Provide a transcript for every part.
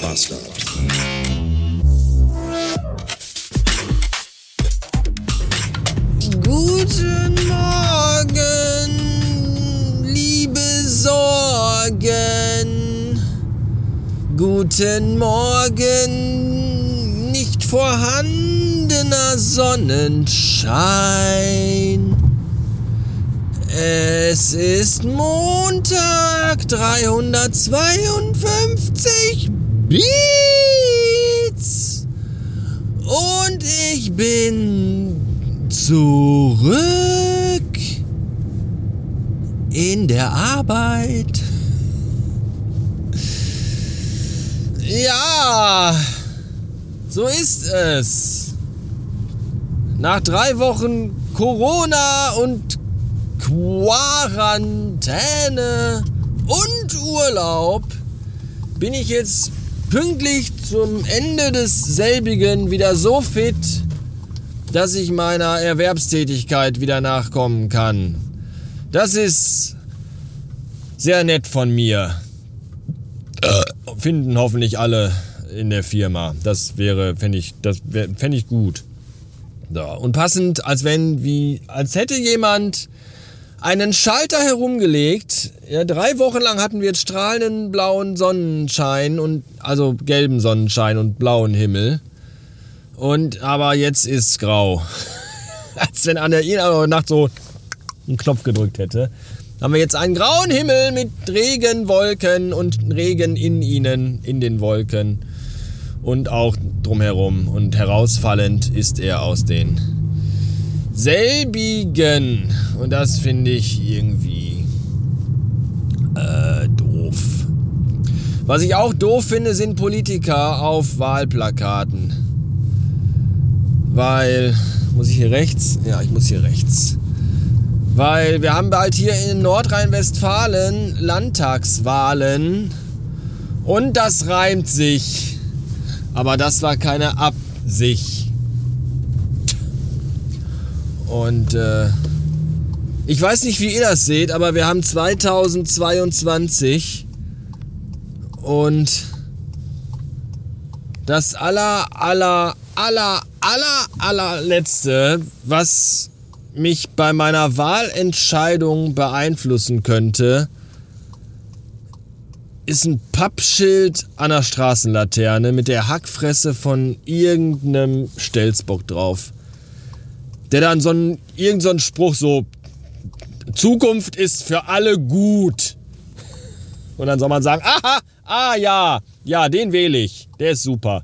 Bastard. Guten Morgen, liebe Sorgen. Guten Morgen, nicht vorhandener Sonnenschein. Es ist Montag 352 Beats. Und ich bin zurück in der Arbeit. Ja, so ist es. Nach drei Wochen Corona und Quarantäne und Urlaub bin ich jetzt pünktlich zum Ende desselbigen wieder so fit, dass ich meiner Erwerbstätigkeit wieder nachkommen kann. Das ist sehr nett von mir. Finden hoffentlich alle in der Firma. Das wäre, fände ich, das fände ich gut. So, und passend, als wenn, wie, als hätte jemand einen Schalter herumgelegt. Ja, drei Wochen lang hatten wir strahlenden blauen Sonnenschein und also gelben Sonnenschein und blauen Himmel. Und aber jetzt ist grau. Als wenn an der Nacht so einen Knopf gedrückt hätte. Haben wir jetzt einen grauen Himmel mit Regenwolken und Regen in ihnen, in den Wolken. Und auch drumherum. Und herausfallend ist er aus den selbigen. Und das finde ich irgendwie äh, doof. Was ich auch doof finde, sind Politiker auf Wahlplakaten. Weil, muss ich hier rechts? Ja, ich muss hier rechts. Weil wir haben bald hier in Nordrhein-Westfalen Landtagswahlen und das reimt sich. Aber das war keine Absicht. Und äh, ich weiß nicht, wie ihr das seht, aber wir haben 2022 und das aller, aller, aller, aller, allerletzte, was mich bei meiner Wahlentscheidung beeinflussen könnte, ist ein Pappschild an der Straßenlaterne mit der Hackfresse von irgendeinem Stelzbock drauf der dann so einen, irgend so einen Spruch so, Zukunft ist für alle gut. Und dann soll man sagen, aha, ah ja, ja, den wähle ich, der ist super.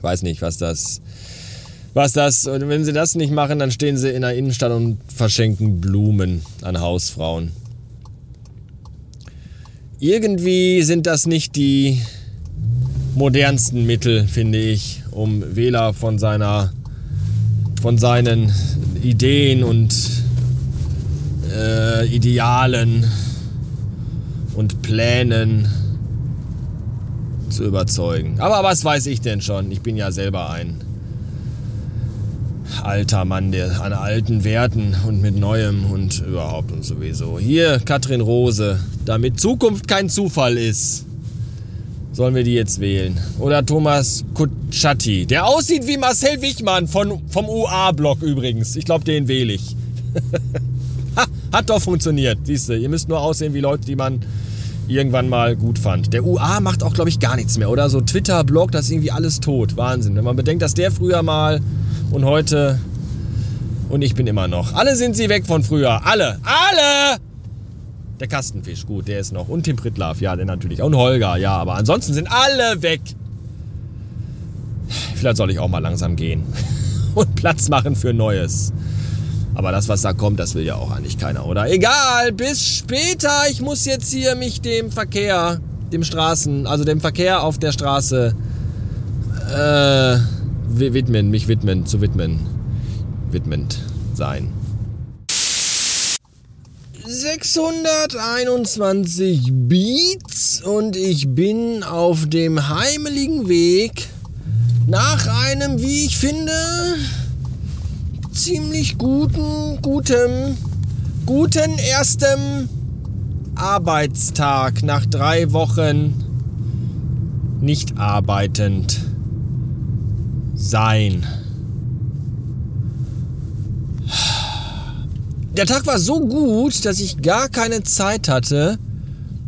Weiß nicht, was das, was das, und wenn sie das nicht machen, dann stehen sie in der Innenstadt und verschenken Blumen an Hausfrauen. Irgendwie sind das nicht die modernsten Mittel, finde ich, um Wähler von seiner von seinen Ideen und äh, Idealen und Plänen zu überzeugen. Aber was weiß ich denn schon? Ich bin ja selber ein alter Mann, der an alten Werten und mit Neuem und überhaupt und sowieso. Hier Katrin Rose, damit Zukunft kein Zufall ist sollen wir die jetzt wählen. Oder Thomas Kutschaty, der aussieht wie Marcel Wichmann von, vom UA-Block übrigens. Ich glaube, den wähle ich. ha, hat doch funktioniert. Siehst du, ihr müsst nur aussehen wie Leute, die man irgendwann mal gut fand. Der UA macht auch, glaube ich, gar nichts mehr, oder? So Twitter-Blog, das ist irgendwie alles tot. Wahnsinn. Wenn man bedenkt, dass der früher mal und heute und ich bin immer noch. Alle sind sie weg von früher. Alle. Alle! Der Kastenfisch, gut, der ist noch. Und Tim Pritlaff, ja, der natürlich. Und Holger, ja, aber ansonsten sind alle weg. Vielleicht soll ich auch mal langsam gehen. Und Platz machen für Neues. Aber das, was da kommt, das will ja auch eigentlich keiner, oder? Egal, bis später. Ich muss jetzt hier mich dem Verkehr, dem Straßen, also dem Verkehr auf der Straße äh, widmen, mich widmen, zu widmen. Widmend sein. 621 Beats und ich bin auf dem heimeligen Weg nach einem, wie ich finde, ziemlich guten, gutem, guten ersten Arbeitstag nach drei Wochen nicht arbeitend sein. Der Tag war so gut, dass ich gar keine Zeit hatte,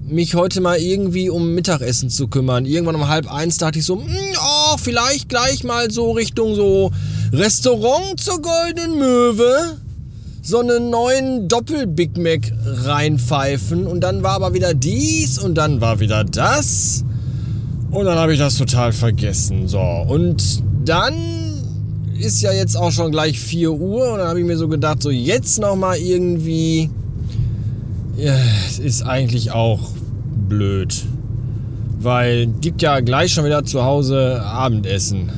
mich heute mal irgendwie um Mittagessen zu kümmern. Irgendwann um halb eins dachte ich so, hm, oh, vielleicht gleich mal so Richtung so Restaurant zur Goldenen Möwe so einen neuen Doppel-Big Mac reinpfeifen und dann war aber wieder dies und dann war wieder das und dann habe ich das total vergessen. So, und dann ist ja jetzt auch schon gleich 4 Uhr und dann habe ich mir so gedacht, so jetzt nochmal irgendwie, ja, ist eigentlich auch blöd. Weil gibt ja gleich schon wieder zu Hause Abendessen.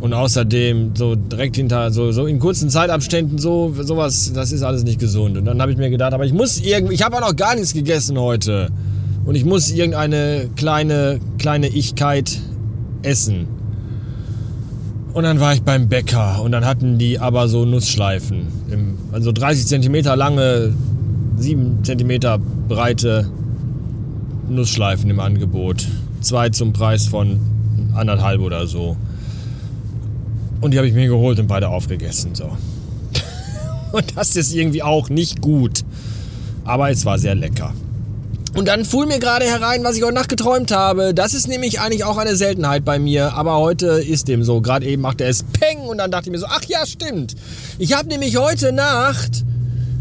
Und außerdem so direkt hinter, so, so in kurzen Zeitabständen, so sowas, das ist alles nicht gesund. Und dann habe ich mir gedacht, aber ich muss irgendwie, ich habe auch noch gar nichts gegessen heute. Und ich muss irgendeine kleine, kleine Ichkeit essen. Und dann war ich beim Bäcker und dann hatten die aber so Nussschleifen. Also 30 cm lange, 7 cm breite Nussschleifen im Angebot. Zwei zum Preis von anderthalb oder so. Und die habe ich mir geholt und beide aufgegessen. So. Und das ist irgendwie auch nicht gut. Aber es war sehr lecker. Und dann fuhr mir gerade herein, was ich heute Nacht geträumt habe. Das ist nämlich eigentlich auch eine Seltenheit bei mir. Aber heute ist dem so. Gerade eben machte es Peng und dann dachte ich mir so, ach ja, stimmt. Ich habe nämlich heute Nacht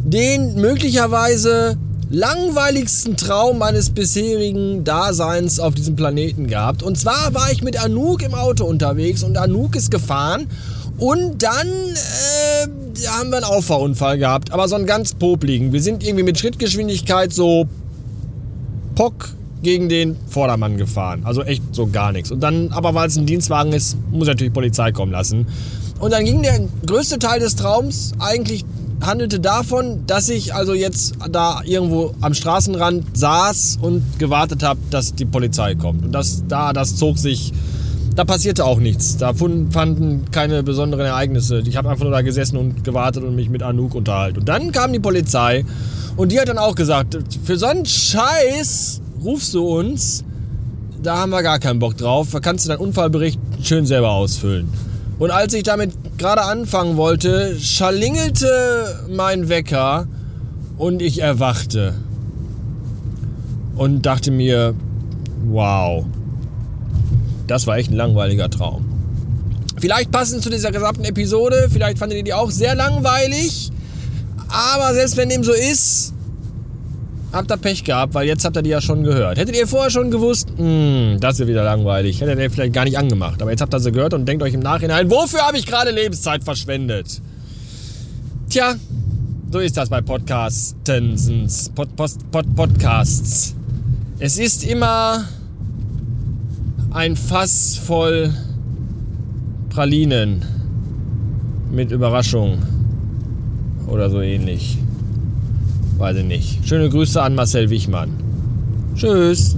den möglicherweise langweiligsten Traum meines bisherigen Daseins auf diesem Planeten gehabt. Und zwar war ich mit Anouk im Auto unterwegs und Anouk ist gefahren. Und dann äh, haben wir einen Auffahrunfall gehabt, aber so einen ganz popligen. Wir sind irgendwie mit Schrittgeschwindigkeit so Pock gegen den Vordermann gefahren. Also echt so gar nichts. Und dann, aber weil es ein Dienstwagen ist, muss natürlich Polizei kommen lassen. Und dann ging der größte Teil des Traums eigentlich handelte davon, dass ich also jetzt da irgendwo am Straßenrand saß und gewartet habe, dass die Polizei kommt. Und das, da, das zog sich, da passierte auch nichts. Da fanden keine besonderen Ereignisse. Ich habe einfach nur da gesessen und gewartet und mich mit Anouk unterhalten. Und dann kam die Polizei und die hat dann auch gesagt, für so einen Scheiß rufst du uns, da haben wir gar keinen Bock drauf. Da kannst du deinen Unfallbericht schön selber ausfüllen. Und als ich damit gerade anfangen wollte, scharlingelte mein Wecker und ich erwachte. Und dachte mir, wow, das war echt ein langweiliger Traum. Vielleicht passend zu dieser gesamten Episode, vielleicht fandet ihr die auch sehr langweilig. Aber selbst wenn dem so ist, habt ihr Pech gehabt, weil jetzt habt ihr die ja schon gehört. Hättet ihr vorher schon gewusst, mh, hm, das ist wieder langweilig, hättet ihr vielleicht gar nicht angemacht. Aber jetzt habt ihr sie gehört und denkt euch im Nachhinein, wofür habe ich gerade Lebenszeit verschwendet? Tja, so ist das bei Podcastens, Pod, Pod, Podcasts. Es ist immer ein Fass voll Pralinen mit Überraschung oder so ähnlich. Weiß ich nicht. Schöne Grüße an Marcel Wichmann. Tschüss.